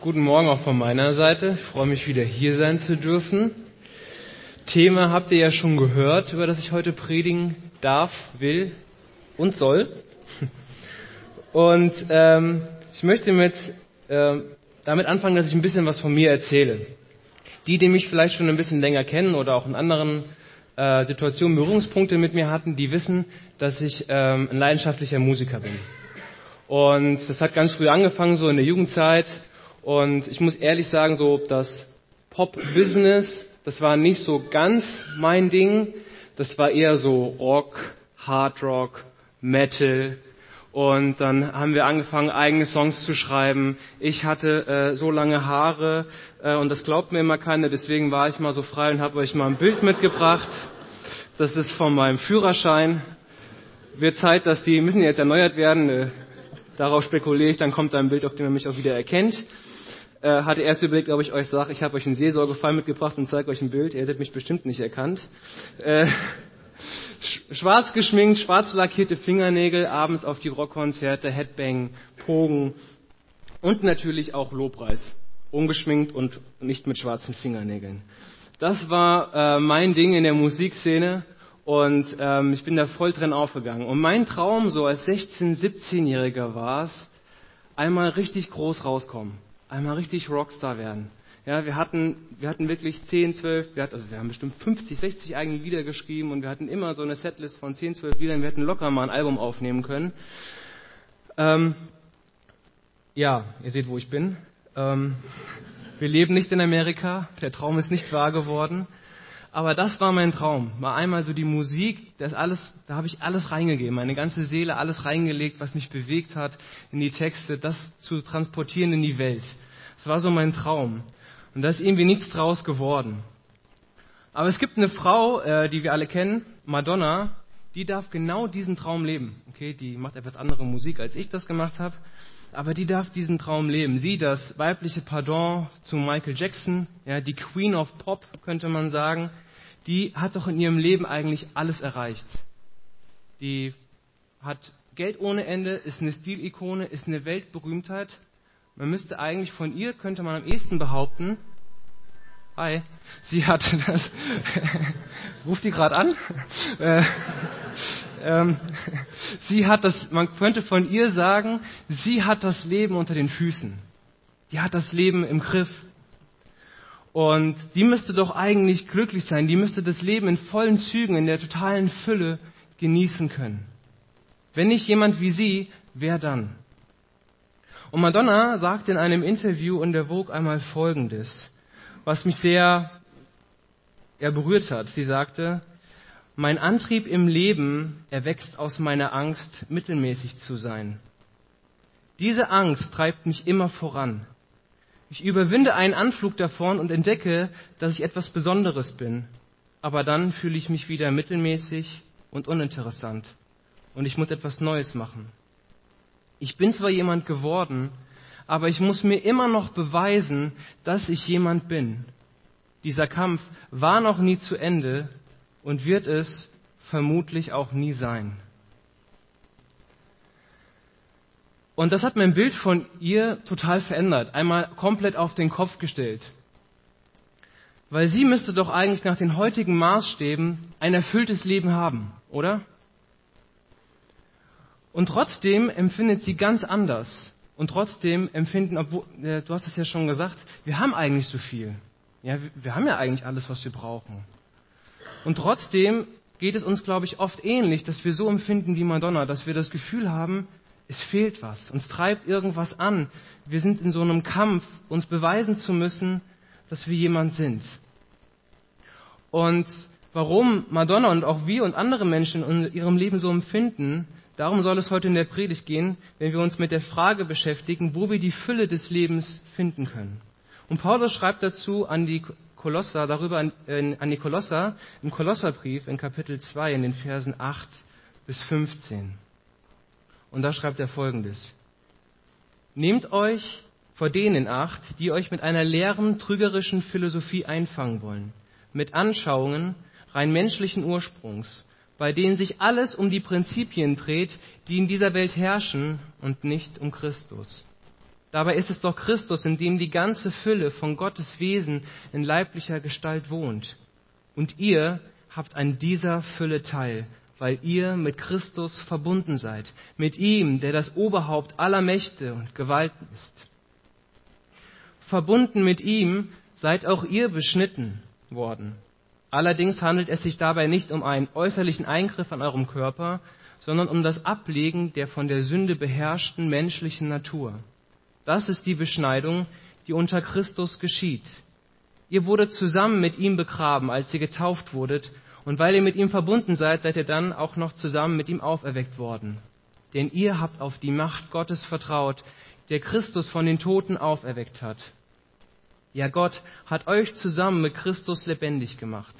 Guten Morgen auch von meiner Seite. Ich freue mich wieder hier sein zu dürfen. Thema habt ihr ja schon gehört, über das ich heute predigen darf, will und soll. Und ähm, ich möchte mit, äh, damit anfangen, dass ich ein bisschen was von mir erzähle. Die, die mich vielleicht schon ein bisschen länger kennen oder auch in anderen äh, Situationen Berührungspunkte mit mir hatten, die wissen, dass ich ähm, ein leidenschaftlicher Musiker bin. Und das hat ganz früh angefangen, so in der Jugendzeit. Und ich muss ehrlich sagen, so das Pop-Business, das war nicht so ganz mein Ding. Das war eher so Rock, Hard Rock, Metal. Und dann haben wir angefangen, eigene Songs zu schreiben. Ich hatte äh, so lange Haare äh, und das glaubt mir immer keiner. Deswegen war ich mal so frei und habe euch mal ein Bild mitgebracht. Das ist von meinem Führerschein. Wird Zeit, dass die müssen jetzt erneuert werden. Äh, darauf spekuliere ich. Dann kommt da ein Bild, auf dem man mich auch wieder erkennt äh, hatte erst überlegt, ob ich euch sage, ich habe euch einen Seelsorgefall mitgebracht und zeige euch ein Bild. Ihr hättet mich bestimmt nicht erkannt. Äh, schwarz geschminkt, schwarz lackierte Fingernägel, abends auf die Rockkonzerte, Headbang, Pogen und natürlich auch Lobpreis. Ungeschminkt und nicht mit schwarzen Fingernägeln. Das war äh, mein Ding in der Musikszene und ähm, ich bin da voll drin aufgegangen. Und mein Traum so als 16-, 17-Jähriger war es, einmal richtig groß rauskommen einmal richtig Rockstar werden. Ja, wir hatten, wir hatten wirklich 10, 12, wir, hatten, also wir haben bestimmt 50, 60 eigene Lieder geschrieben und wir hatten immer so eine Setlist von 10, 12 Liedern. Wir hätten locker mal ein Album aufnehmen können. Ähm, ja, ihr seht, wo ich bin. Ähm, wir leben nicht in Amerika. Der Traum ist nicht wahr geworden. Aber das war mein Traum. Mal einmal so die Musik, das alles, da habe ich alles reingegeben, meine ganze Seele, alles reingelegt, was mich bewegt hat, in die Texte, das zu transportieren in die Welt. Das war so mein Traum. Und da ist irgendwie nichts draus geworden. Aber es gibt eine Frau, äh, die wir alle kennen, Madonna, die darf genau diesen Traum leben. Okay, die macht etwas andere Musik, als ich das gemacht habe aber die darf diesen Traum leben. Sie, das weibliche Pardon zu Michael Jackson, ja, die Queen of Pop, könnte man sagen, die hat doch in ihrem Leben eigentlich alles erreicht. Die hat Geld ohne Ende, ist eine Stilikone, ist eine Weltberühmtheit. Man müsste eigentlich von ihr, könnte man am ehesten behaupten, hi, sie hat das, ruft die gerade an? Äh, ähm, sie hat das, man könnte von ihr sagen, sie hat das Leben unter den Füßen. Die hat das Leben im Griff. Und die müsste doch eigentlich glücklich sein. Die müsste das Leben in vollen Zügen, in der totalen Fülle genießen können. Wenn nicht jemand wie sie, wer dann? Und Madonna sagt in einem Interview in der Vogue einmal Folgendes, was mich sehr ja, berührt hat. Sie sagte, mein Antrieb im Leben erwächst aus meiner Angst, mittelmäßig zu sein. Diese Angst treibt mich immer voran. Ich überwinde einen Anflug davon und entdecke, dass ich etwas Besonderes bin. Aber dann fühle ich mich wieder mittelmäßig und uninteressant. Und ich muss etwas Neues machen. Ich bin zwar jemand geworden, aber ich muss mir immer noch beweisen, dass ich jemand bin. Dieser Kampf war noch nie zu Ende und wird es vermutlich auch nie sein. Und das hat mein Bild von ihr total verändert, einmal komplett auf den Kopf gestellt. Weil sie müsste doch eigentlich nach den heutigen Maßstäben ein erfülltes Leben haben, oder? Und trotzdem empfindet sie ganz anders. Und trotzdem empfinden, obwohl, äh, du hast es ja schon gesagt, wir haben eigentlich so viel. Ja, wir, wir haben ja eigentlich alles, was wir brauchen. Und trotzdem geht es uns, glaube ich, oft ähnlich, dass wir so empfinden wie Madonna, dass wir das Gefühl haben, es fehlt was, uns treibt irgendwas an. Wir sind in so einem Kampf, uns beweisen zu müssen, dass wir jemand sind. Und warum Madonna und auch wir und andere Menschen in ihrem Leben so empfinden, darum soll es heute in der Predigt gehen, wenn wir uns mit der Frage beschäftigen, wo wir die Fülle des Lebens finden können. Und Paulus schreibt dazu an die Kolosser, darüber an, äh, an die Kolosser, im Kolosserbrief in Kapitel 2 in den Versen 8 bis 15. Und da schreibt er folgendes. Nehmt euch vor denen in Acht, die euch mit einer leeren, trügerischen Philosophie einfangen wollen, mit Anschauungen rein menschlichen Ursprungs, bei denen sich alles um die Prinzipien dreht, die in dieser Welt herrschen und nicht um Christus. Dabei ist es doch Christus, in dem die ganze Fülle von Gottes Wesen in leiblicher Gestalt wohnt. Und ihr habt an dieser Fülle teil, weil ihr mit Christus verbunden seid, mit ihm, der das Oberhaupt aller Mächte und Gewalten ist. Verbunden mit ihm seid auch ihr beschnitten worden. Allerdings handelt es sich dabei nicht um einen äußerlichen Eingriff an eurem Körper, sondern um das Ablegen der von der Sünde beherrschten menschlichen Natur. Das ist die Beschneidung, die unter Christus geschieht. Ihr wurdet zusammen mit ihm begraben, als ihr getauft wurdet, und weil ihr mit ihm verbunden seid, seid ihr dann auch noch zusammen mit ihm auferweckt worden. Denn ihr habt auf die Macht Gottes vertraut, der Christus von den Toten auferweckt hat. Ja, Gott hat euch zusammen mit Christus lebendig gemacht.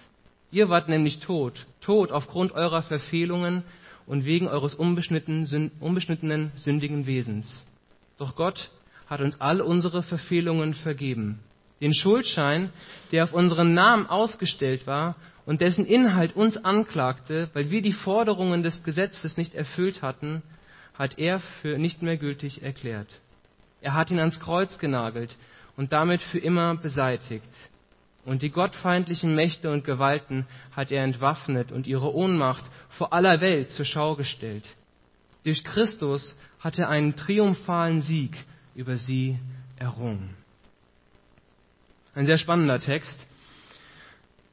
Ihr wart nämlich tot, tot aufgrund eurer Verfehlungen und wegen eures unbeschnittenen, sündigen Wesens. Doch Gott hat uns all unsere Verfehlungen vergeben. Den Schuldschein, der auf unseren Namen ausgestellt war und dessen Inhalt uns anklagte, weil wir die Forderungen des Gesetzes nicht erfüllt hatten, hat er für nicht mehr gültig erklärt. Er hat ihn ans Kreuz genagelt und damit für immer beseitigt. Und die gottfeindlichen Mächte und Gewalten hat er entwaffnet und ihre Ohnmacht vor aller Welt zur Schau gestellt. Durch Christus hat er einen triumphalen Sieg über sie errungen. Ein sehr spannender Text.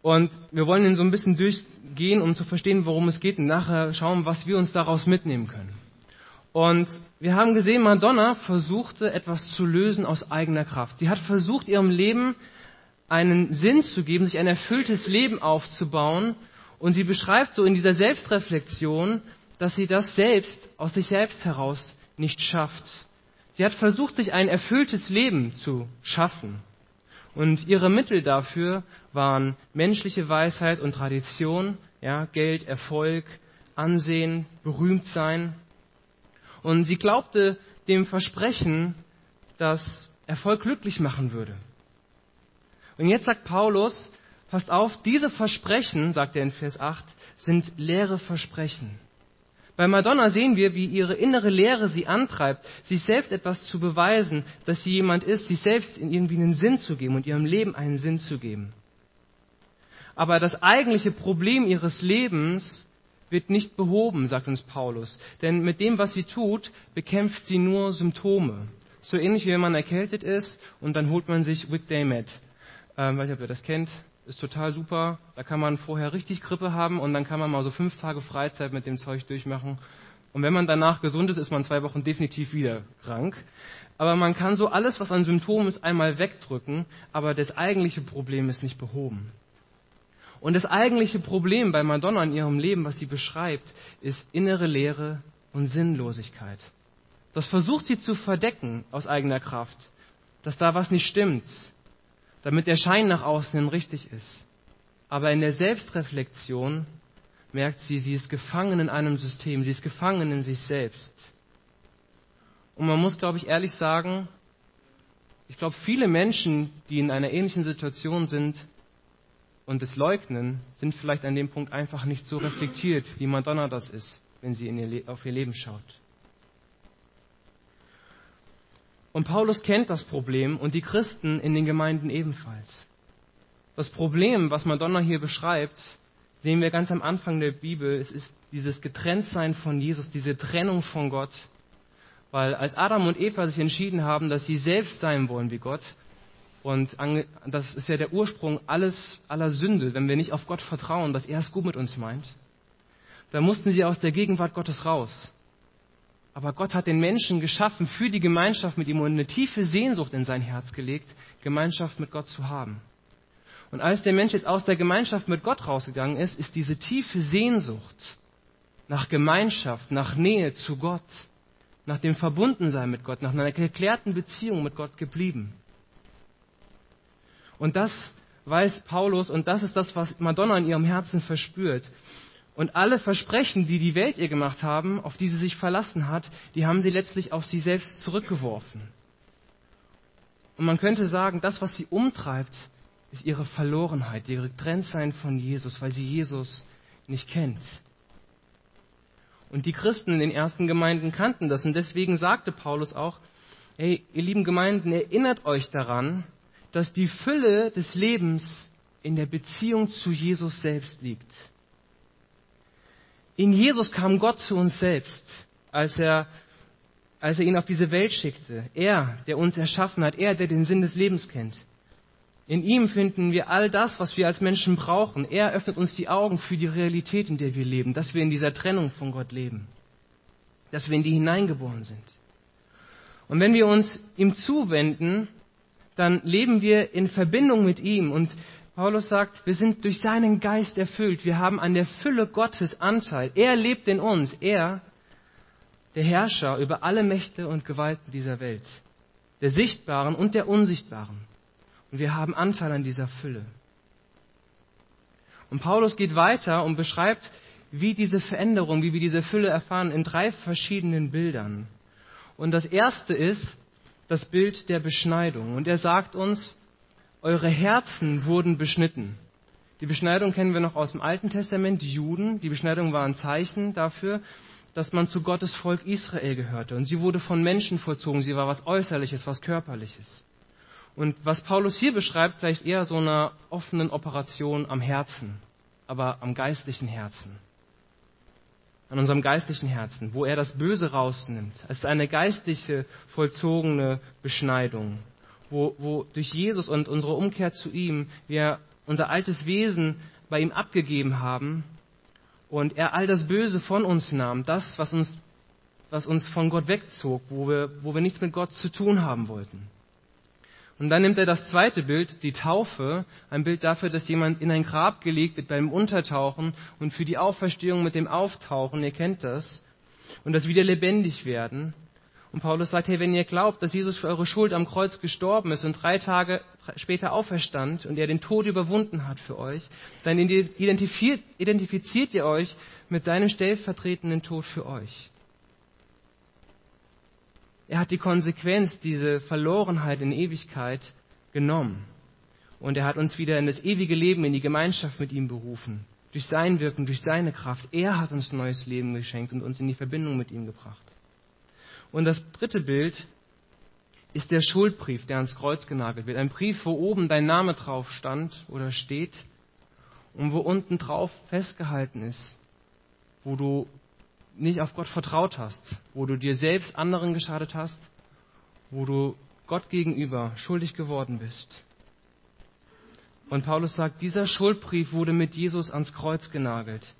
Und wir wollen ihn so ein bisschen durchgehen, um zu verstehen, worum es geht und nachher schauen, was wir uns daraus mitnehmen können. Und wir haben gesehen, Madonna versuchte etwas zu lösen aus eigener Kraft. Sie hat versucht, ihrem Leben einen Sinn zu geben, sich ein erfülltes Leben aufzubauen. Und sie beschreibt so in dieser Selbstreflexion, dass sie das selbst aus sich selbst heraus nicht schafft. Sie hat versucht, sich ein erfülltes Leben zu schaffen. Und ihre Mittel dafür waren menschliche Weisheit und Tradition, ja, Geld, Erfolg, Ansehen, berühmt sein. Und sie glaubte dem Versprechen, dass Erfolg glücklich machen würde. Und jetzt sagt Paulus, passt auf, diese Versprechen, sagt er in Vers 8, sind leere Versprechen. Bei Madonna sehen wir, wie ihre innere Lehre sie antreibt, sich selbst etwas zu beweisen, dass sie jemand ist, sich selbst irgendwie einen Sinn zu geben und ihrem Leben einen Sinn zu geben. Aber das eigentliche Problem ihres Lebens wird nicht behoben, sagt uns Paulus. Denn mit dem, was sie tut, bekämpft sie nur Symptome. So ähnlich wie wenn man erkältet ist und dann holt man sich Wick Daymet. Ähm, weiß nicht, ob ihr das kennt ist total super. Da kann man vorher richtig Grippe haben und dann kann man mal so fünf Tage Freizeit mit dem Zeug durchmachen. Und wenn man danach gesund ist, ist man zwei Wochen definitiv wieder krank. Aber man kann so alles, was an Symptomen ist, einmal wegdrücken, aber das eigentliche Problem ist nicht behoben. Und das eigentliche Problem bei Madonna in ihrem Leben, was sie beschreibt, ist innere Leere und Sinnlosigkeit. Das versucht sie zu verdecken aus eigener Kraft, dass da was nicht stimmt, damit der Schein nach außen hin richtig ist. Aber in der Selbstreflexion merkt sie, sie ist gefangen in einem System, sie ist gefangen in sich selbst. Und man muss, glaube ich, ehrlich sagen, ich glaube, viele Menschen, die in einer ähnlichen Situation sind und es leugnen, sind vielleicht an dem Punkt einfach nicht so reflektiert, wie Madonna das ist, wenn sie ihr auf ihr Leben schaut. Und Paulus kennt das Problem und die Christen in den Gemeinden ebenfalls. Das Problem, was Madonna hier beschreibt, sehen wir ganz am Anfang der Bibel. Es ist dieses Getrenntsein von Jesus, diese Trennung von Gott. Weil als Adam und Eva sich entschieden haben, dass sie selbst sein wollen wie Gott, und das ist ja der Ursprung alles, aller Sünde, wenn wir nicht auf Gott vertrauen, dass er es gut mit uns meint, da mussten sie aus der Gegenwart Gottes raus. Aber Gott hat den Menschen geschaffen für die Gemeinschaft mit ihm und eine tiefe Sehnsucht in sein Herz gelegt, Gemeinschaft mit Gott zu haben. Und als der Mensch jetzt aus der Gemeinschaft mit Gott rausgegangen ist, ist diese tiefe Sehnsucht nach Gemeinschaft, nach Nähe zu Gott, nach dem Verbundensein mit Gott, nach einer geklärten Beziehung mit Gott geblieben. Und das weiß Paulus und das ist das, was Madonna in ihrem Herzen verspürt. Und alle Versprechen, die die Welt ihr gemacht haben, auf die sie sich verlassen hat, die haben sie letztlich auf sie selbst zurückgeworfen. Und man könnte sagen, das, was sie umtreibt, ist ihre Verlorenheit, ihr Getrenntsein von Jesus, weil sie Jesus nicht kennt. Und die Christen in den ersten Gemeinden kannten das. Und deswegen sagte Paulus auch, Hey, ihr lieben Gemeinden, erinnert euch daran, dass die Fülle des Lebens in der Beziehung zu Jesus selbst liegt. In Jesus kam Gott zu uns selbst, als er, als er ihn auf diese Welt schickte. Er, der uns erschaffen hat, er, der den Sinn des Lebens kennt. In ihm finden wir all das, was wir als Menschen brauchen. Er öffnet uns die Augen für die Realität, in der wir leben, dass wir in dieser Trennung von Gott leben, dass wir in die hineingeboren sind. Und wenn wir uns ihm zuwenden, dann leben wir in Verbindung mit ihm. Und Paulus sagt, wir sind durch seinen Geist erfüllt. Wir haben an der Fülle Gottes Anteil. Er lebt in uns. Er, der Herrscher über alle Mächte und Gewalten dieser Welt. Der sichtbaren und der unsichtbaren. Und wir haben Anteil an dieser Fülle. Und Paulus geht weiter und beschreibt, wie diese Veränderung, wie wir diese Fülle erfahren, in drei verschiedenen Bildern. Und das erste ist das Bild der Beschneidung. Und er sagt uns, eure Herzen wurden beschnitten. Die Beschneidung kennen wir noch aus dem Alten Testament, die Juden. Die Beschneidung war ein Zeichen dafür, dass man zu Gottes Volk Israel gehörte. Und sie wurde von Menschen vollzogen. Sie war was Äußerliches, was Körperliches. Und was Paulus hier beschreibt, vielleicht eher so einer offenen Operation am Herzen, aber am geistlichen Herzen. An unserem geistlichen Herzen, wo er das Böse rausnimmt. Es ist eine geistliche, vollzogene Beschneidung wo, wo durch Jesus und unsere Umkehr zu ihm wir unser altes Wesen bei ihm abgegeben haben und er all das Böse von uns nahm, das, was uns, was uns von Gott wegzog, wo wir, wo wir nichts mit Gott zu tun haben wollten. Und dann nimmt er das zweite Bild, die Taufe, ein Bild dafür, dass jemand in ein Grab gelegt wird beim Untertauchen und für die Auferstehung mit dem Auftauchen, ihr kennt das, und das wieder lebendig werden. Und Paulus sagt, hey, wenn ihr glaubt, dass Jesus für eure Schuld am Kreuz gestorben ist und drei Tage später auferstand und er den Tod überwunden hat für euch, dann identifiziert, ihr euch mit seinem stellvertretenden Tod für euch. Er hat die Konsequenz, diese Verlorenheit in Ewigkeit genommen. Und er hat uns wieder in das ewige Leben, in die Gemeinschaft mit ihm berufen. Durch sein Wirken, durch seine Kraft. Er hat uns neues Leben geschenkt und uns in die Verbindung mit ihm gebracht. Und das dritte Bild ist der Schuldbrief, der ans Kreuz genagelt wird. Ein Brief, wo oben dein Name drauf stand oder steht und wo unten drauf festgehalten ist, wo du nicht auf Gott vertraut hast, wo du dir selbst anderen geschadet hast, wo du Gott gegenüber schuldig geworden bist. Und Paulus sagt, dieser Schuldbrief wurde mit Jesus ans Kreuz genagelt.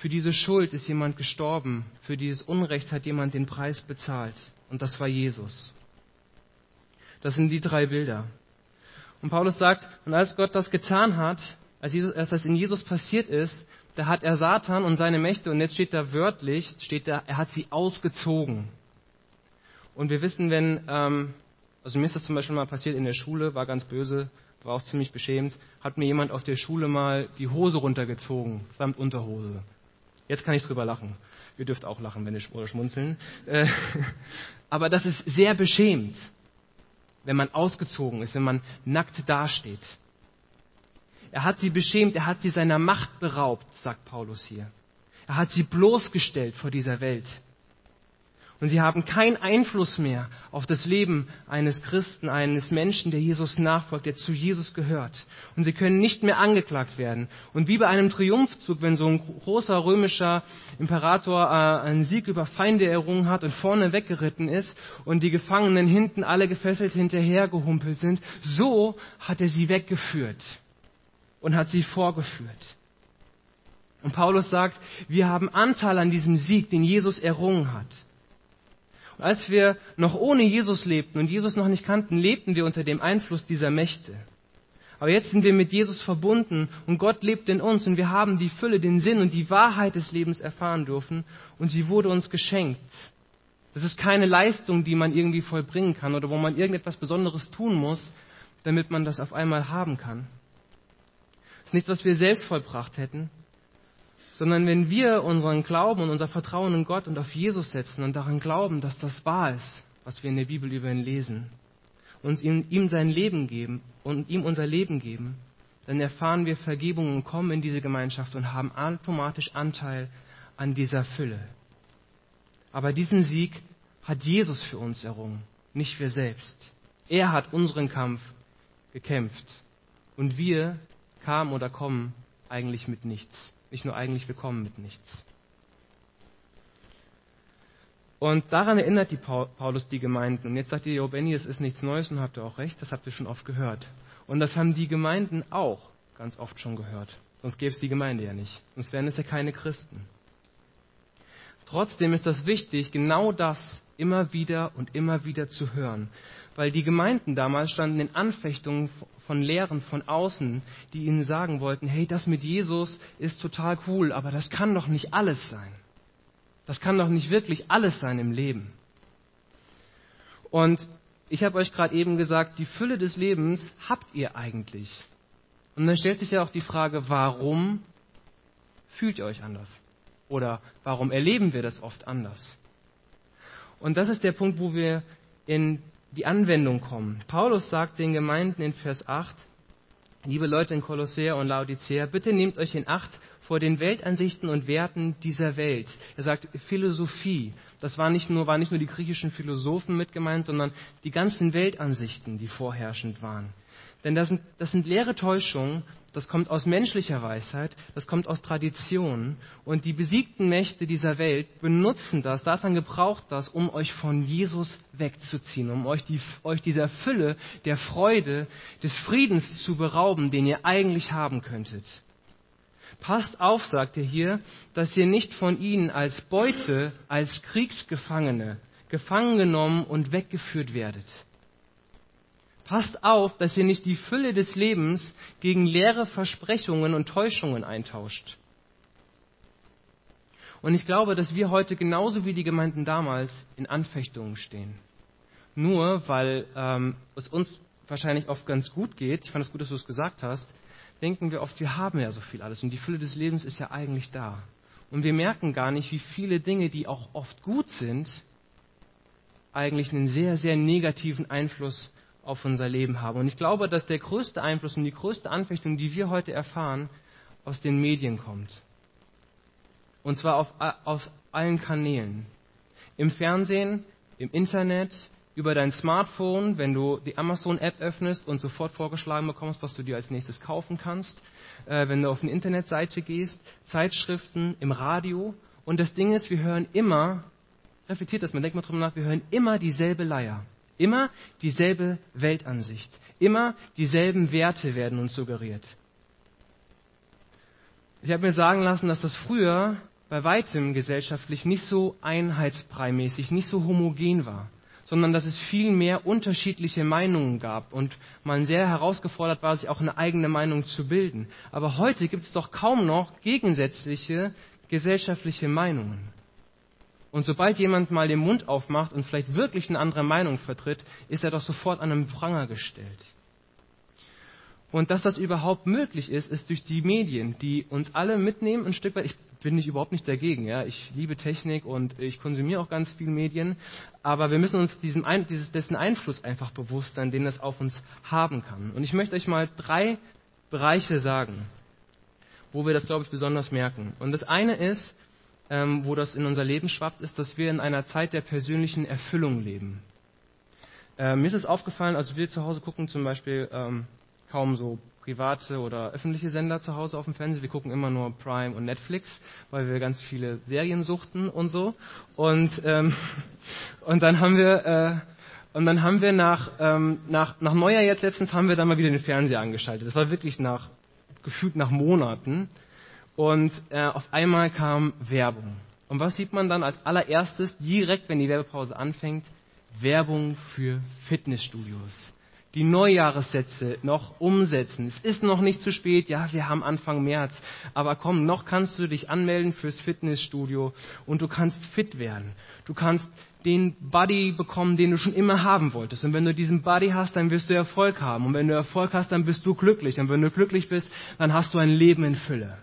Für diese Schuld ist jemand gestorben, für dieses Unrecht hat jemand den Preis bezahlt. Und das war Jesus. Das sind die drei Bilder. Und Paulus sagt, und als Gott das getan hat, als, Jesus, als das in Jesus passiert ist, da hat er Satan und seine Mächte, und jetzt steht da wörtlich, steht da, er hat sie ausgezogen. Und wir wissen, wenn, ähm, also mir ist das zum Beispiel mal passiert in der Schule, war ganz böse, war auch ziemlich beschämt, hat mir jemand auf der Schule mal die Hose runtergezogen, samt Unterhose. Jetzt kann ich drüber lachen. Ihr dürft auch lachen, wenn ihr oder schmunzeln. Äh, aber das ist sehr beschämt, wenn man ausgezogen ist, wenn man nackt dasteht. Er hat sie beschämt, er hat sie seiner Macht beraubt, sagt Paulus hier. Er hat sie bloßgestellt vor dieser Welt. Und sie haben keinen Einfluss mehr auf das Leben eines Christen, eines Menschen, der Jesus nachfolgt, der zu Jesus gehört. Und sie können nicht mehr angeklagt werden. Und wie bei einem Triumphzug, wenn so ein großer römischer Imperator äh, einen Sieg über Feinde errungen hat und vorne weggeritten ist und die Gefangenen hinten alle gefesselt hinterhergehumpelt sind, so hat er sie weggeführt und hat sie vorgeführt. Und Paulus sagt, wir haben Anteil an diesem Sieg, den Jesus errungen hat. Als wir noch ohne Jesus lebten und Jesus noch nicht kannten, lebten wir unter dem Einfluss dieser Mächte. Aber jetzt sind wir mit Jesus verbunden und Gott lebt in uns und wir haben die Fülle, den Sinn und die Wahrheit des Lebens erfahren dürfen und sie wurde uns geschenkt. Das ist keine Leistung, die man irgendwie vollbringen kann oder wo man irgendetwas Besonderes tun muss, damit man das auf einmal haben kann. Das ist nichts, was wir selbst vollbracht hätten, sondern wenn wir unseren Glauben und unser Vertrauen in Gott und auf Jesus setzen und daran glauben, dass das wahr ist, was wir in der Bibel über ihn lesen, und ihm, ihm sein Leben geben und ihm unser Leben geben, dann erfahren wir Vergebung und kommen in diese Gemeinschaft und haben automatisch Anteil an dieser Fülle. Aber diesen Sieg hat Jesus für uns errungen, nicht wir selbst. Er hat unseren Kampf gekämpft. Und wir kamen oder kommen eigentlich mit nichts. Nicht nur eigentlich, wir kommen mit nichts. Und daran erinnert die Paulus die Gemeinden. Und jetzt sagt ihr, Benny, es ist nichts Neues und habt ihr auch recht, das habt ihr schon oft gehört. Und das haben die Gemeinden auch ganz oft schon gehört. Sonst gäbe es die Gemeinde ja nicht. Sonst wären es ja keine Christen. Trotzdem ist das wichtig, genau das immer wieder und immer wieder zu hören. Weil die Gemeinden damals standen in Anfechtungen von Lehren von außen, die ihnen sagen wollten, hey, das mit Jesus ist total cool, aber das kann doch nicht alles sein. Das kann doch nicht wirklich alles sein im Leben. Und ich habe euch gerade eben gesagt, die Fülle des Lebens habt ihr eigentlich. Und dann stellt sich ja auch die Frage, warum fühlt ihr euch anders? Oder warum erleben wir das oft anders? Und das ist der Punkt, wo wir in die Anwendung kommen. Paulus sagt den Gemeinden in Vers 8, liebe Leute in Kolosseer und Laodicea, bitte nehmt euch in Acht vor den Weltansichten und Werten dieser Welt. Er sagt Philosophie. Das war nicht nur, waren nicht nur die griechischen Philosophen mit gemeint, sondern die ganzen Weltansichten, die vorherrschend waren. Denn das sind, das sind leere Täuschungen, das kommt aus menschlicher Weisheit, das kommt aus Tradition. Und die besiegten Mächte dieser Welt benutzen das, Satan gebraucht das, um euch von Jesus wegzuziehen, um euch, die, euch dieser Fülle der Freude, des Friedens zu berauben, den ihr eigentlich haben könntet. Passt auf, sagt er hier, dass ihr nicht von ihnen als Beute, als Kriegsgefangene gefangen genommen und weggeführt werdet. Passt auf, dass ihr nicht die Fülle des Lebens gegen leere Versprechungen und Täuschungen eintauscht. Und ich glaube, dass wir heute genauso wie die Gemeinden damals in Anfechtungen stehen. Nur weil ähm, es uns wahrscheinlich oft ganz gut geht, ich fand es gut, dass du es gesagt hast, denken wir oft, wir haben ja so viel alles und die Fülle des Lebens ist ja eigentlich da. Und wir merken gar nicht, wie viele Dinge, die auch oft gut sind, eigentlich einen sehr, sehr negativen Einfluss auf unser Leben haben. Und ich glaube, dass der größte Einfluss und die größte Anfechtung, die wir heute erfahren, aus den Medien kommt. Und zwar auf, auf allen Kanälen. Im Fernsehen, im Internet, über dein Smartphone, wenn du die Amazon-App öffnest und sofort vorgeschlagen bekommst, was du dir als nächstes kaufen kannst, äh, wenn du auf eine Internetseite gehst, Zeitschriften, im Radio. Und das Ding ist, wir hören immer, reflektiert das, man denkt mal drüber nach, wir hören immer dieselbe Leier. Immer dieselbe Weltansicht. Immer dieselben Werte werden uns suggeriert. Ich habe mir sagen lassen, dass das früher bei weitem gesellschaftlich nicht so einheitsbreimäßig, nicht so homogen war, sondern dass es viel mehr unterschiedliche Meinungen gab und man sehr herausgefordert war, sich auch eine eigene Meinung zu bilden. Aber heute gibt es doch kaum noch gegensätzliche gesellschaftliche Meinungen. Und sobald jemand mal den Mund aufmacht und vielleicht wirklich eine andere Meinung vertritt, ist er doch sofort an einem Pranger gestellt. Und dass das überhaupt möglich ist, ist durch die Medien, die uns alle mitnehmen, ein Stück weit. Ich bin nicht überhaupt nicht dagegen, ja. Ich liebe Technik und ich konsumiere auch ganz viel Medien. Aber wir müssen uns diesem, dieses, dessen Einfluss einfach bewusst sein, den das auf uns haben kann. Und ich möchte euch mal drei Bereiche sagen, wo wir das, glaube ich, besonders merken. Und das eine ist, ähm, wo das in unser Leben schwappt, ist, dass wir in einer Zeit der persönlichen Erfüllung leben. Äh, mir ist es aufgefallen, also wir zu Hause gucken zum Beispiel ähm, kaum so private oder öffentliche Sender zu Hause auf dem Fernsehen. Wir gucken immer nur Prime und Netflix, weil wir ganz viele Serien suchten und so. Und, ähm, und dann haben wir äh, und dann haben wir nach, ähm, nach, nach Neujahr jetzt letztens haben wir dann mal wieder den Fernseher angeschaltet. Das war wirklich nach gefühlt nach Monaten. Und äh, auf einmal kam Werbung. Und was sieht man dann als allererstes, direkt wenn die Werbepause anfängt? Werbung für Fitnessstudios. Die Neujahressätze noch umsetzen. Es ist noch nicht zu spät. Ja, wir haben Anfang März. Aber komm, noch kannst du dich anmelden fürs Fitnessstudio und du kannst fit werden. Du kannst den Buddy bekommen, den du schon immer haben wolltest. Und wenn du diesen Buddy hast, dann wirst du Erfolg haben. Und wenn du Erfolg hast, dann bist du glücklich. Und wenn du glücklich bist, dann hast du ein Leben in Fülle.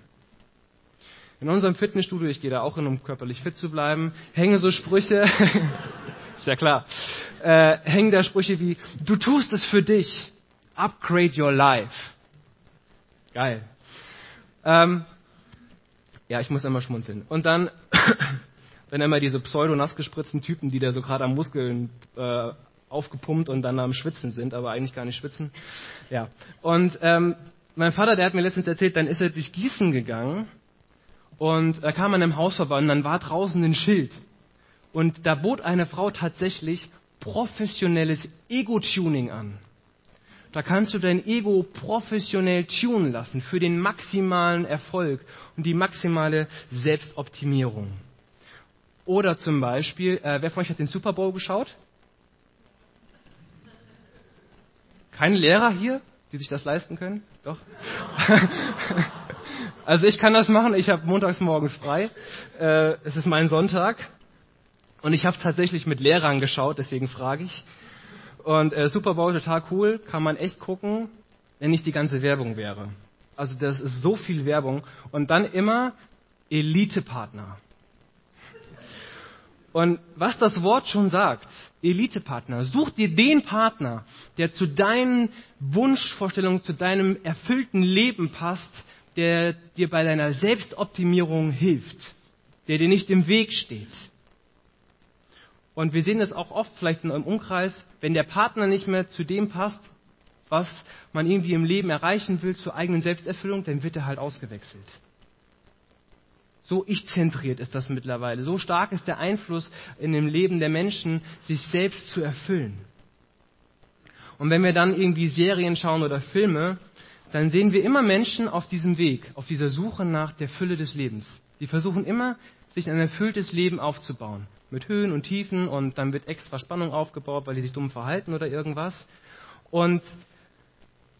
In unserem Fitnessstudio, ich gehe da auch hin, um körperlich fit zu bleiben, hängen so Sprüche, ist ja klar, äh, hängen da Sprüche wie, du tust es für dich, upgrade your life. Geil. Ähm, ja, ich muss immer schmunzeln. Und dann Dann immer diese pseudo-nassgespritzten Typen, die da so gerade am Muskeln äh, aufgepumpt und dann am Schwitzen sind, aber eigentlich gar nicht schwitzen. Ja. Und ähm, mein Vater, der hat mir letztens erzählt, dann ist er durch Gießen gegangen und da kam an einem Haus vorbei und dann war draußen ein Schild. Und da bot eine Frau tatsächlich professionelles Ego-Tuning an. Da kannst du dein Ego professionell tunen lassen für den maximalen Erfolg und die maximale Selbstoptimierung. Oder zum Beispiel, äh, wer von euch hat den Super Bowl geschaut? Keine Lehrer hier, die sich das leisten können? Doch. also ich kann das machen. Ich habe montags morgens frei. Äh, es ist mein Sonntag. Und ich habe tatsächlich mit Lehrern geschaut, deswegen frage ich. Und äh, Super Bowl total cool, kann man echt gucken, wenn nicht die ganze Werbung wäre. Also das ist so viel Werbung. Und dann immer Elite-Partner. Und was das Wort schon sagt, Elite-Partner, such dir den Partner, der zu deinen Wunschvorstellungen, zu deinem erfüllten Leben passt, der dir bei deiner Selbstoptimierung hilft, der dir nicht im Weg steht. Und wir sehen das auch oft vielleicht in einem Umkreis, wenn der Partner nicht mehr zu dem passt, was man irgendwie im Leben erreichen will, zur eigenen Selbsterfüllung, dann wird er halt ausgewechselt. So ich-zentriert ist das mittlerweile. So stark ist der Einfluss in dem Leben der Menschen, sich selbst zu erfüllen. Und wenn wir dann irgendwie Serien schauen oder Filme, dann sehen wir immer Menschen auf diesem Weg, auf dieser Suche nach der Fülle des Lebens. Die versuchen immer, sich ein erfülltes Leben aufzubauen mit Höhen und Tiefen und dann wird extra Spannung aufgebaut, weil die sich dumm verhalten oder irgendwas. Und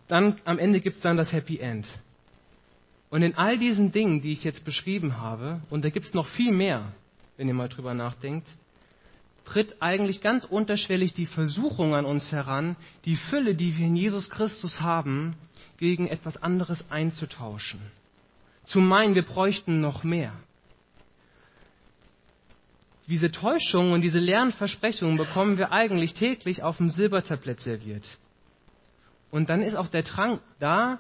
dann am Ende gibt es dann das Happy End. Und in all diesen Dingen, die ich jetzt beschrieben habe, und da gibt es noch viel mehr, wenn ihr mal drüber nachdenkt, tritt eigentlich ganz unterschwellig die Versuchung an uns heran, die Fülle, die wir in Jesus Christus haben, gegen etwas anderes einzutauschen. Zu meinen, wir bräuchten noch mehr diese Täuschungen und diese leeren Versprechungen bekommen wir eigentlich täglich auf dem Silbertablett serviert. Und dann ist auch der Drang da,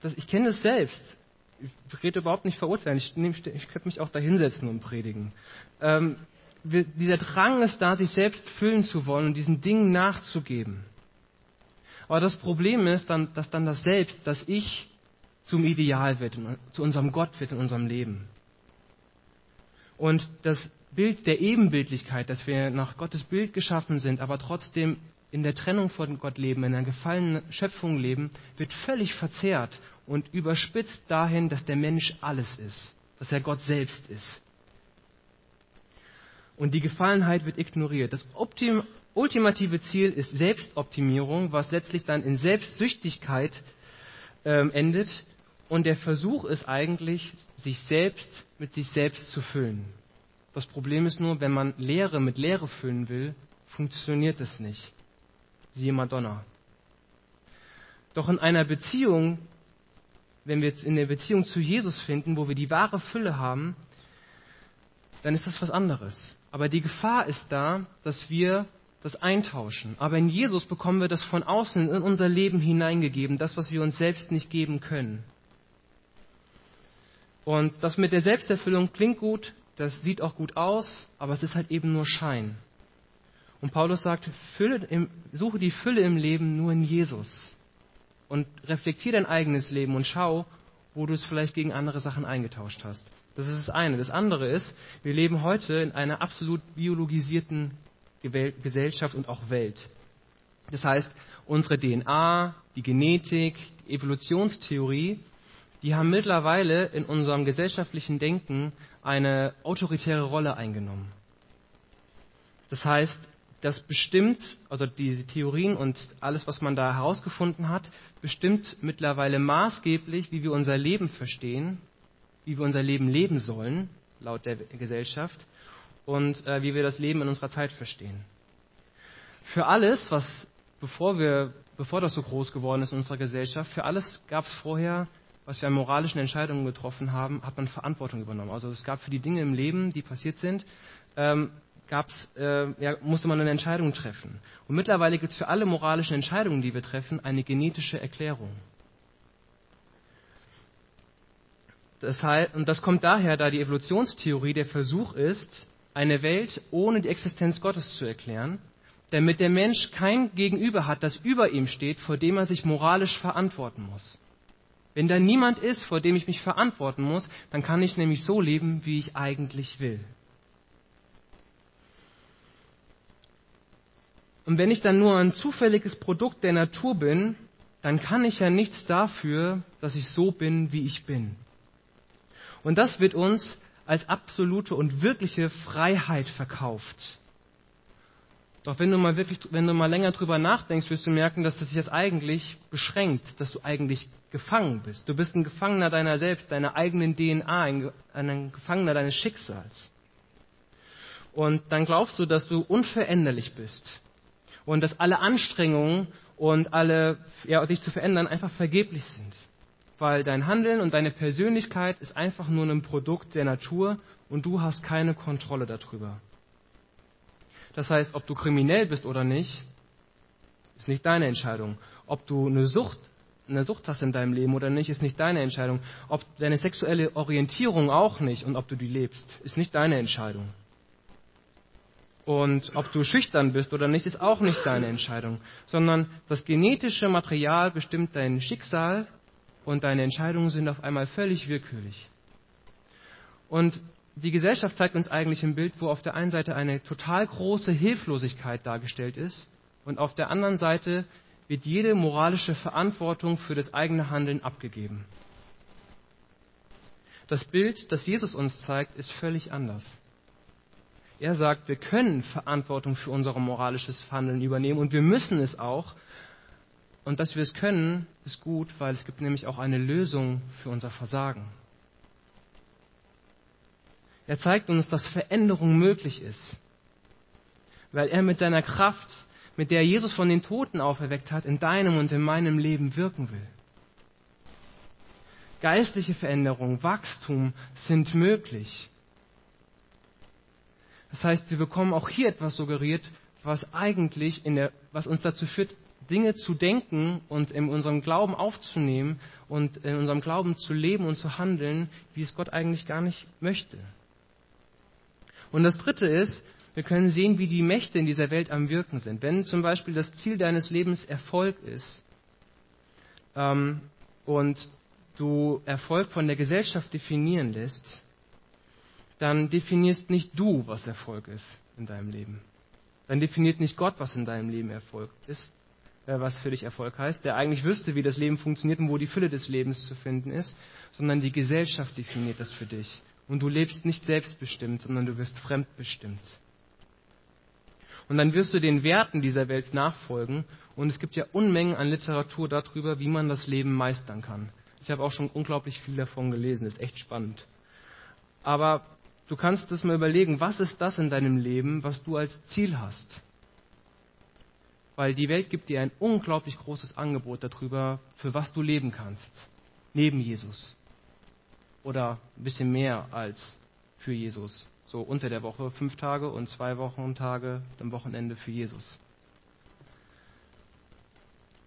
dass ich kenne es selbst. Ich rede überhaupt nicht verurteilen. Ich, ich könnte mich auch da hinsetzen und predigen. Ähm, dieser Drang ist da, sich selbst füllen zu wollen und diesen Dingen nachzugeben. Aber das Problem ist, dann, dass dann das Selbst, das Ich, zum Ideal wird, zu unserem Gott wird in unserem Leben. Und das Bild der Ebenbildlichkeit, dass wir nach Gottes Bild geschaffen sind, aber trotzdem in der Trennung von Gott leben, in einer gefallenen Schöpfung leben, wird völlig verzerrt und überspitzt dahin, dass der Mensch alles ist, dass er Gott selbst ist. Und die Gefallenheit wird ignoriert. Das ultimative Ziel ist Selbstoptimierung, was letztlich dann in Selbstsüchtigkeit ähm, endet. Und der Versuch ist eigentlich, sich selbst mit sich selbst zu füllen. Das Problem ist nur, wenn man Leere mit Leere füllen will, funktioniert es nicht. Siehe Madonna. Doch in einer Beziehung, wenn wir jetzt in der Beziehung zu Jesus finden, wo wir die wahre Fülle haben, dann ist das was anderes. Aber die Gefahr ist da, dass wir das eintauschen. Aber in Jesus bekommen wir das von außen in unser Leben hineingegeben, das, was wir uns selbst nicht geben können. Und das mit der Selbsterfüllung klingt gut, das sieht auch gut aus, aber es ist halt eben nur Schein. Und Paulus sagt, im, suche die Fülle im Leben nur in Jesus. Und reflektiere dein eigenes Leben und schau, wo du es vielleicht gegen andere Sachen eingetauscht hast. Das ist das eine. Das andere ist, wir leben heute in einer absolut biologisierten Gesellschaft und auch Welt. Das heißt, unsere DNA, die Genetik, die Evolutionstheorie die haben mittlerweile in unserem gesellschaftlichen Denken eine autoritäre Rolle eingenommen. Das heißt, das bestimmt, also die Theorien und alles, was man da herausgefunden hat, bestimmt mittlerweile maßgeblich, wie wir unser Leben verstehen, wie wir unser Leben leben sollen, laut der Gesellschaft, und äh, wie wir das Leben in unserer Zeit verstehen. Für alles, was bevor wir, bevor das so groß geworden ist in unserer Gesellschaft, für alles gab es vorher was wir an moralischen Entscheidungen getroffen haben, hat man Verantwortung übernommen. Also es gab für die Dinge im Leben, die passiert sind, ähm, gab's, äh, ja, musste man eine Entscheidung treffen. Und mittlerweile gibt es für alle moralischen Entscheidungen, die wir treffen, eine genetische Erklärung. Das heißt, und das kommt daher, da die Evolutionstheorie der Versuch ist, eine Welt ohne die Existenz Gottes zu erklären, damit der Mensch kein Gegenüber hat, das über ihm steht, vor dem er sich moralisch verantworten muss. Wenn da niemand ist, vor dem ich mich verantworten muss, dann kann ich nämlich so leben, wie ich eigentlich will. Und wenn ich dann nur ein zufälliges Produkt der Natur bin, dann kann ich ja nichts dafür, dass ich so bin, wie ich bin. Und das wird uns als absolute und wirkliche Freiheit verkauft. Doch wenn du mal wirklich, wenn du mal länger drüber nachdenkst, wirst du merken, dass das sich das eigentlich beschränkt, dass du eigentlich gefangen bist. Du bist ein Gefangener deiner selbst, deiner eigenen DNA, ein Gefangener deines Schicksals. Und dann glaubst du, dass du unveränderlich bist und dass alle Anstrengungen und alle, ja, dich zu verändern einfach vergeblich sind. Weil dein Handeln und deine Persönlichkeit ist einfach nur ein Produkt der Natur und du hast keine Kontrolle darüber. Das heißt, ob du kriminell bist oder nicht, ist nicht deine Entscheidung. Ob du eine Sucht, eine Sucht hast in deinem Leben oder nicht, ist nicht deine Entscheidung. Ob deine sexuelle Orientierung auch nicht und ob du die lebst, ist nicht deine Entscheidung. Und ob du schüchtern bist oder nicht, ist auch nicht deine Entscheidung, sondern das genetische Material bestimmt dein Schicksal und deine Entscheidungen sind auf einmal völlig willkürlich. Und die Gesellschaft zeigt uns eigentlich ein Bild, wo auf der einen Seite eine total große Hilflosigkeit dargestellt ist und auf der anderen Seite wird jede moralische Verantwortung für das eigene Handeln abgegeben. Das Bild, das Jesus uns zeigt, ist völlig anders. Er sagt, wir können Verantwortung für unser moralisches Handeln übernehmen und wir müssen es auch. Und dass wir es können, ist gut, weil es gibt nämlich auch eine Lösung für unser Versagen. Er zeigt uns, dass Veränderung möglich ist, weil er mit seiner Kraft, mit der Jesus von den Toten auferweckt hat, in deinem und in meinem Leben wirken will. Geistliche Veränderung, Wachstum sind möglich. Das heißt, wir bekommen auch hier etwas suggeriert, was eigentlich in der, was uns dazu führt, Dinge zu denken und in unserem Glauben aufzunehmen und in unserem Glauben zu leben und zu handeln, wie es Gott eigentlich gar nicht möchte. Und das Dritte ist, wir können sehen, wie die Mächte in dieser Welt am Wirken sind. Wenn zum Beispiel das Ziel deines Lebens Erfolg ist ähm, und du Erfolg von der Gesellschaft definieren lässt, dann definierst nicht du, was Erfolg ist in deinem Leben. Dann definiert nicht Gott, was in deinem Leben Erfolg ist, was für dich Erfolg heißt, der eigentlich wüsste, wie das Leben funktioniert und wo die Fülle des Lebens zu finden ist, sondern die Gesellschaft definiert das für dich. Und du lebst nicht selbstbestimmt, sondern du wirst fremdbestimmt. Und dann wirst du den Werten dieser Welt nachfolgen. Und es gibt ja Unmengen an Literatur darüber, wie man das Leben meistern kann. Ich habe auch schon unglaublich viel davon gelesen. ist echt spannend. Aber du kannst das mal überlegen, was ist das in deinem Leben, was du als Ziel hast? Weil die Welt gibt dir ein unglaublich großes Angebot darüber, für was du leben kannst. Neben Jesus oder ein bisschen mehr als für Jesus. So unter der Woche fünf Tage und zwei Wochentage am Wochenende für Jesus.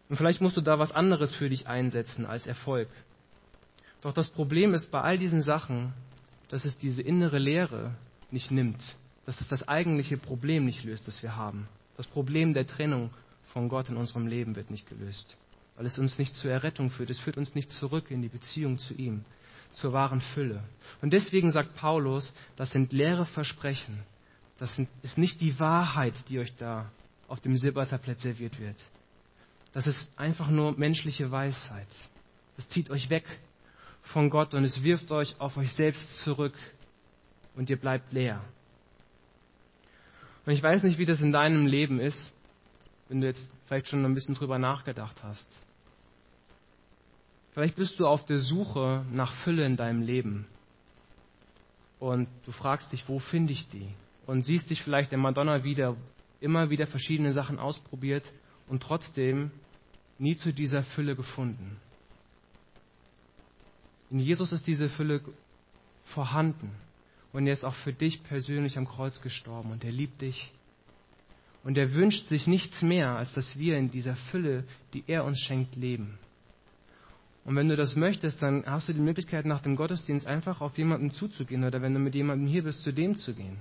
Und vielleicht musst du da was anderes für dich einsetzen als Erfolg. Doch das Problem ist bei all diesen Sachen, dass es diese innere Leere nicht nimmt, dass es das eigentliche Problem nicht löst, das wir haben. Das Problem der Trennung von Gott in unserem Leben wird nicht gelöst, weil es uns nicht zur Errettung führt. Es führt uns nicht zurück in die Beziehung zu ihm zur wahren Fülle. Und deswegen sagt Paulus, das sind leere Versprechen. Das ist nicht die Wahrheit, die euch da auf dem Silbertablett serviert wird. Das ist einfach nur menschliche Weisheit. Das zieht euch weg von Gott und es wirft euch auf euch selbst zurück und ihr bleibt leer. Und ich weiß nicht, wie das in deinem Leben ist, wenn du jetzt vielleicht schon ein bisschen drüber nachgedacht hast. Vielleicht bist du auf der Suche nach Fülle in deinem Leben. Und du fragst dich, wo finde ich die? Und siehst dich vielleicht in Madonna wieder, immer wieder verschiedene Sachen ausprobiert und trotzdem nie zu dieser Fülle gefunden. In Jesus ist diese Fülle vorhanden. Und er ist auch für dich persönlich am Kreuz gestorben und er liebt dich. Und er wünscht sich nichts mehr, als dass wir in dieser Fülle, die er uns schenkt, leben. Und wenn du das möchtest, dann hast du die Möglichkeit, nach dem Gottesdienst einfach auf jemanden zuzugehen oder wenn du mit jemandem hier bist, zu dem zu gehen.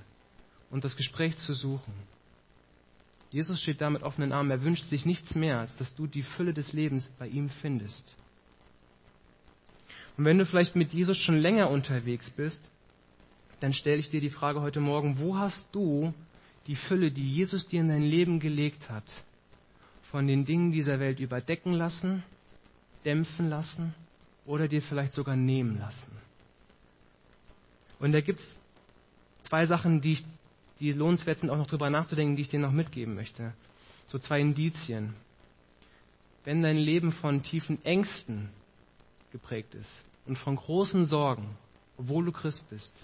und das Gespräch zu suchen. Jesus steht da mit offenen Armen. Er wünscht sich nichts mehr, als dass du die Fülle des Lebens bei ihm findest. Und wenn du vielleicht mit Jesus schon länger unterwegs bist, dann stelle ich dir die Frage heute Morgen, wo hast du die Fülle, die Jesus dir in dein Leben gelegt hat, von den Dingen dieser Welt überdecken lassen, dämpfen lassen oder dir vielleicht sogar nehmen lassen? Und da gibt es zwei Sachen, die, ich, die lohnenswert sind, auch noch drüber nachzudenken, die ich dir noch mitgeben möchte. So zwei Indizien. Wenn dein Leben von tiefen Ängsten geprägt ist und von großen Sorgen, obwohl du Christ bist,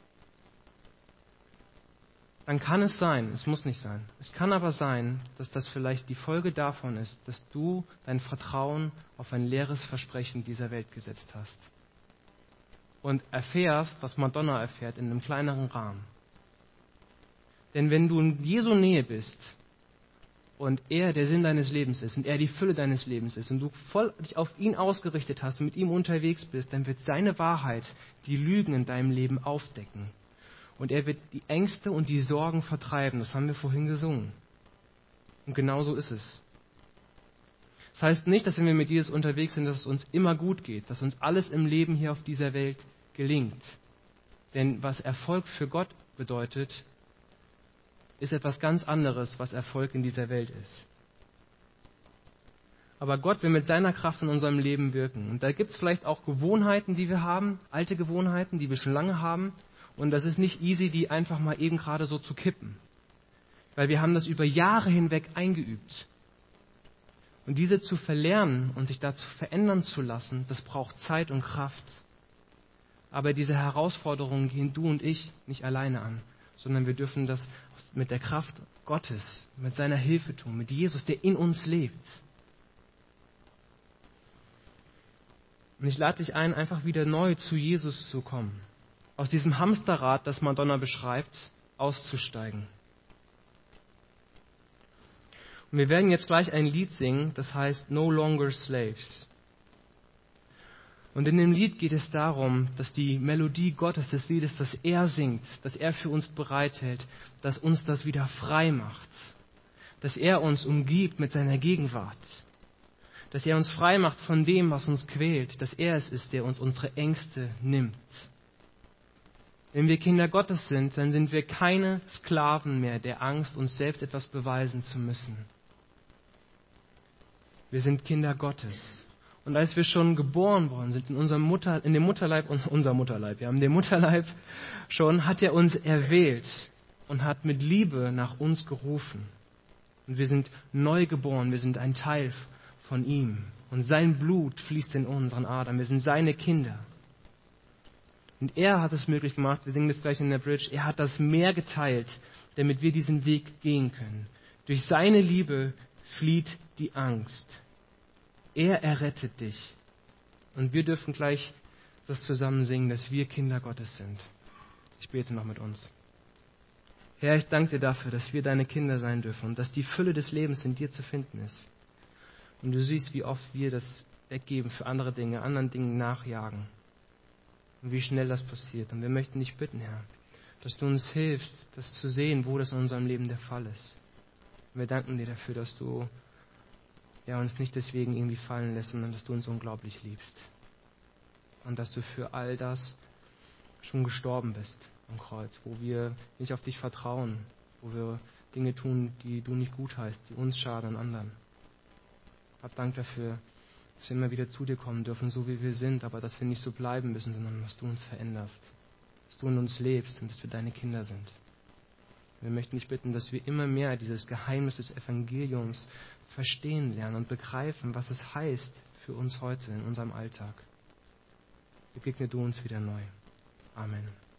dann kann es sein, es muss nicht sein, es kann aber sein, dass das vielleicht die Folge davon ist, dass du dein Vertrauen auf ein leeres Versprechen dieser Welt gesetzt hast. Und erfährst, was Madonna erfährt, in einem kleineren Rahmen. Denn wenn du in Jesu Nähe bist und er der Sinn deines Lebens ist und er die Fülle deines Lebens ist und du voll dich auf ihn ausgerichtet hast und mit ihm unterwegs bist, dann wird seine Wahrheit die Lügen in deinem Leben aufdecken und er wird die Ängste und die Sorgen vertreiben. Das haben wir vorhin gesungen. Und genau so ist es. Das heißt nicht, dass wenn wir mit Jesus unterwegs sind, dass es uns immer gut geht, dass uns alles im Leben hier auf dieser Welt gelingt. Denn was Erfolg für Gott bedeutet, ist etwas ganz anderes, was Erfolg in dieser Welt ist. Aber Gott will mit seiner Kraft in unserem Leben wirken. Und da gibt es vielleicht auch Gewohnheiten, die wir haben, alte Gewohnheiten, die wir schon lange haben, und das ist nicht easy, die einfach mal eben gerade so zu kippen. Weil wir haben das über Jahre hinweg eingeübt. Und diese zu verlernen und sich dazu verändern zu lassen, das braucht Zeit und Kraft. Aber diese Herausforderungen gehen du und ich nicht alleine an, sondern wir dürfen das mit der Kraft Gottes, mit seiner Hilfe tun, mit Jesus, der in uns lebt. Und ich lade dich ein, einfach wieder neu zu Jesus zu kommen aus diesem Hamsterrad, das Madonna beschreibt, auszusteigen. Und wir werden jetzt gleich ein Lied singen, das heißt No Longer Slaves. Und in dem Lied geht es darum, dass die Melodie Gottes des Liedes, das er singt, das er für uns bereithält, dass uns das wieder frei macht. Dass er uns umgibt mit seiner Gegenwart. Dass er uns frei macht von dem, was uns quält. Dass er es ist, der uns unsere Ängste nimmt. Wenn wir Kinder Gottes sind, dann sind wir keine Sklaven mehr der Angst, uns selbst etwas beweisen zu müssen. Wir sind Kinder Gottes. Und als wir schon geboren worden sind in unserem Mutter, in dem Mutterleib, unser Mutterleib, ja, in dem Mutterleib schon, hat er uns erwählt und hat mit Liebe nach uns gerufen. Und wir sind neu geboren, wir sind ein Teil von ihm. Und sein Blut fließt in unseren Adern. Wir sind seine Kinder. Und er hat es möglich gemacht, wir singen das gleich in der Bridge, er hat das Meer geteilt, damit wir diesen Weg gehen können. Durch seine Liebe flieht die Angst. Er errettet dich. Und wir dürfen gleich das zusammen singen, dass wir Kinder Gottes sind. Ich bete noch mit uns. Herr, ich danke dir dafür, dass wir deine Kinder sein dürfen und dass die Fülle des Lebens in dir zu finden ist. Und du siehst, wie oft wir das weggeben für andere Dinge, anderen Dingen nachjagen und wie schnell das passiert. Und wir möchten dich bitten, Herr, dass du uns hilfst, das zu sehen, wo das in unserem Leben der Fall ist. Und wir danken dir dafür, dass du ja, uns nicht deswegen irgendwie fallen lässt, sondern dass du uns unglaublich liebst. Und dass du für all das schon gestorben bist am Kreuz, wo wir nicht auf dich vertrauen, wo wir Dinge tun, die du nicht gut heißt, die uns schaden und anderen. Hab Dank dafür, dass wir immer wieder zu dir kommen dürfen, so wie wir sind, aber dass wir nicht so bleiben müssen, sondern dass du uns veränderst, dass du in uns lebst und dass wir deine Kinder sind. Wir möchten dich bitten, dass wir immer mehr dieses Geheimnis des Evangeliums verstehen lernen und begreifen, was es heißt für uns heute in unserem Alltag. Begegne du uns wieder neu. Amen.